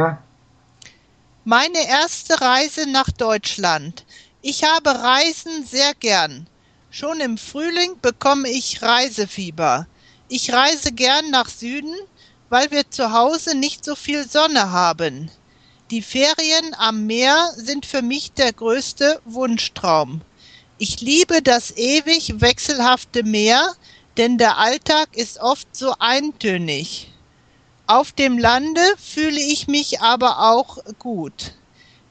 Tina? Meine erste Reise nach Deutschland. Ich habe Reisen sehr gern. Schon im Frühling bekomme ich Reisefieber. Ich reise gern nach Süden, weil wir zu Hause nicht so viel Sonne haben. Die Ferien am Meer sind für mich der größte Wunschtraum. Ich liebe das ewig wechselhafte Meer, denn der Alltag ist oft so eintönig. Auf dem Lande fühle ich mich aber auch gut.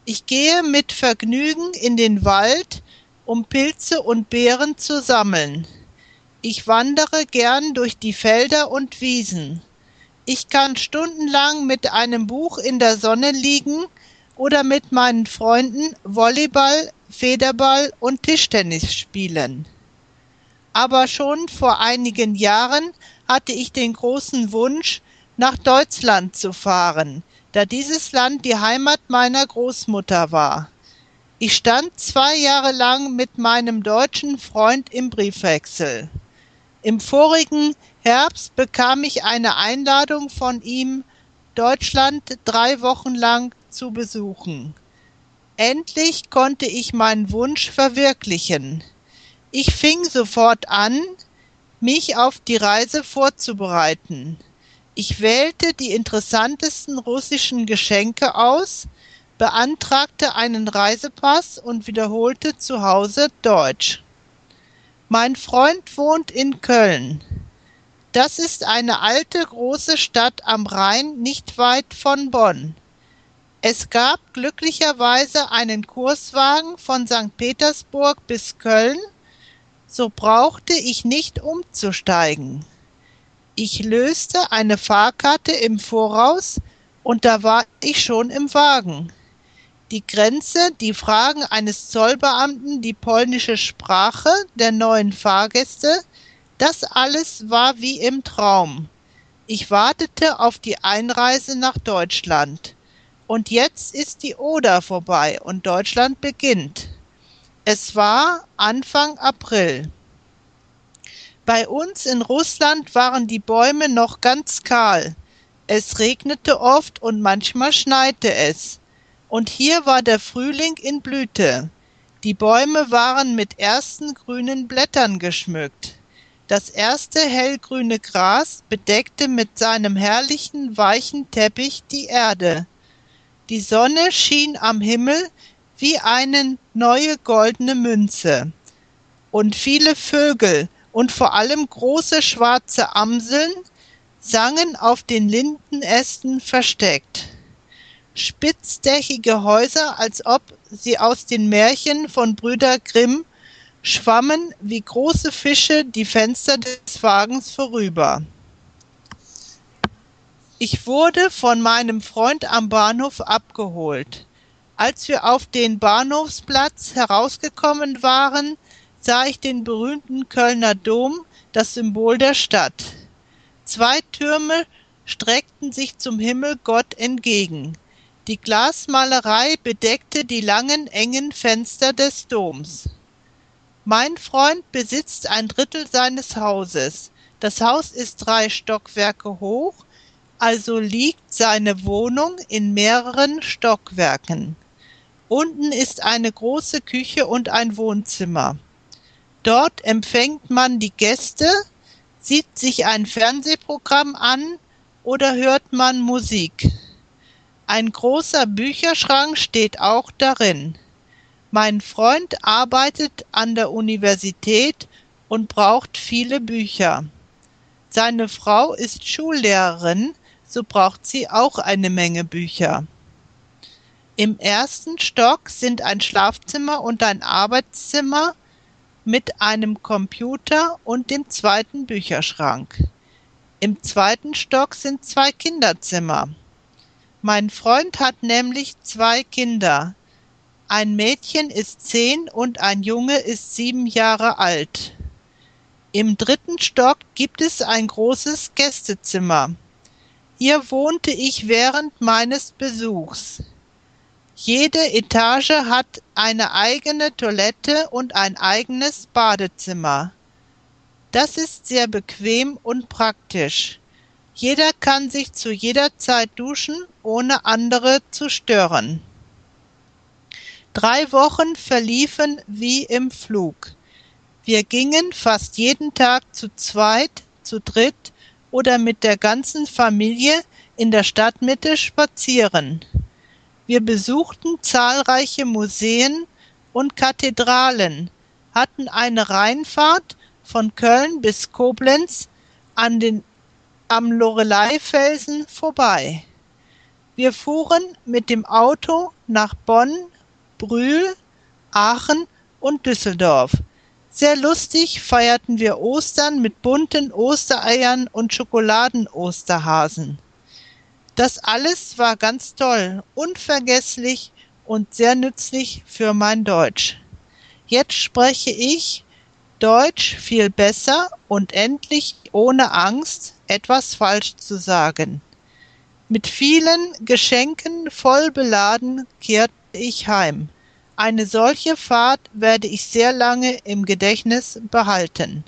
Ich gehe mit Vergnügen in den Wald, um Pilze und Beeren zu sammeln. Ich wandere gern durch die Felder und Wiesen. Ich kann stundenlang mit einem Buch in der Sonne liegen oder mit meinen Freunden Volleyball, Federball und Tischtennis spielen. Aber schon vor einigen Jahren hatte ich den großen Wunsch, nach Deutschland zu fahren, da dieses Land die Heimat meiner Großmutter war. Ich stand zwei Jahre lang mit meinem deutschen Freund im Briefwechsel. Im vorigen Herbst bekam ich eine Einladung von ihm, Deutschland drei Wochen lang zu besuchen. Endlich konnte ich meinen Wunsch verwirklichen. Ich fing sofort an, mich auf die Reise vorzubereiten. Ich wählte die interessantesten russischen Geschenke aus, beantragte einen Reisepass und wiederholte zu Hause Deutsch. Mein Freund wohnt in Köln. Das ist eine alte große Stadt am Rhein, nicht weit von Bonn. Es gab glücklicherweise einen Kurswagen von St. Petersburg bis Köln, so brauchte ich nicht umzusteigen. Ich löste eine Fahrkarte im Voraus und da war ich schon im Wagen die Grenze, die Fragen eines Zollbeamten, die polnische Sprache der neuen Fahrgäste, das alles war wie im Traum. Ich wartete auf die Einreise nach Deutschland. Und jetzt ist die Oder vorbei und Deutschland beginnt. Es war Anfang April. Bei uns in Russland waren die Bäume noch ganz kahl. Es regnete oft und manchmal schneite es. Und hier war der Frühling in Blüte. Die Bäume waren mit ersten grünen Blättern geschmückt. Das erste hellgrüne Gras bedeckte mit seinem herrlichen weichen Teppich die Erde. Die Sonne schien am Himmel wie eine neue goldene Münze. Und viele Vögel und vor allem große schwarze Amseln sangen auf den Lindenästen versteckt spitzdächige Häuser, als ob sie aus den Märchen von Brüder Grimm schwammen wie große Fische die Fenster des Wagens vorüber. Ich wurde von meinem Freund am Bahnhof abgeholt. Als wir auf den Bahnhofsplatz herausgekommen waren, sah ich den berühmten Kölner Dom, das Symbol der Stadt. Zwei Türme streckten sich zum Himmel Gott entgegen. Die Glasmalerei bedeckte die langen, engen Fenster des Doms. Mein Freund besitzt ein Drittel seines Hauses. Das Haus ist drei Stockwerke hoch, also liegt seine Wohnung in mehreren Stockwerken. Unten ist eine große Küche und ein Wohnzimmer. Dort empfängt man die Gäste, sieht sich ein Fernsehprogramm an oder hört man Musik. Ein großer Bücherschrank steht auch darin. Mein Freund arbeitet an der Universität und braucht viele Bücher. Seine Frau ist Schullehrerin, so braucht sie auch eine Menge Bücher. Im ersten Stock sind ein Schlafzimmer und ein Arbeitszimmer mit einem Computer und dem zweiten Bücherschrank. Im zweiten Stock sind zwei Kinderzimmer. Mein Freund hat nämlich zwei Kinder. Ein Mädchen ist zehn und ein Junge ist sieben Jahre alt. Im dritten Stock gibt es ein großes Gästezimmer. Hier wohnte ich während meines Besuchs. Jede Etage hat eine eigene Toilette und ein eigenes Badezimmer. Das ist sehr bequem und praktisch. Jeder kann sich zu jeder Zeit duschen, ohne andere zu stören. Drei Wochen verliefen wie im Flug. Wir gingen fast jeden Tag zu zweit, zu dritt oder mit der ganzen Familie in der Stadtmitte spazieren. Wir besuchten zahlreiche Museen und Kathedralen, hatten eine Rheinfahrt von Köln bis Koblenz an den, am Loreleifelsen vorbei. Wir fuhren mit dem Auto nach Bonn, Brühl, Aachen und Düsseldorf. Sehr lustig feierten wir Ostern mit bunten Ostereiern und Schokoladen-Osterhasen. Das alles war ganz toll, unvergesslich und sehr nützlich für mein Deutsch. Jetzt spreche ich Deutsch viel besser und endlich ohne Angst, etwas falsch zu sagen. Mit vielen Geschenken voll beladen kehrte ich heim. Eine solche Fahrt werde ich sehr lange im Gedächtnis behalten.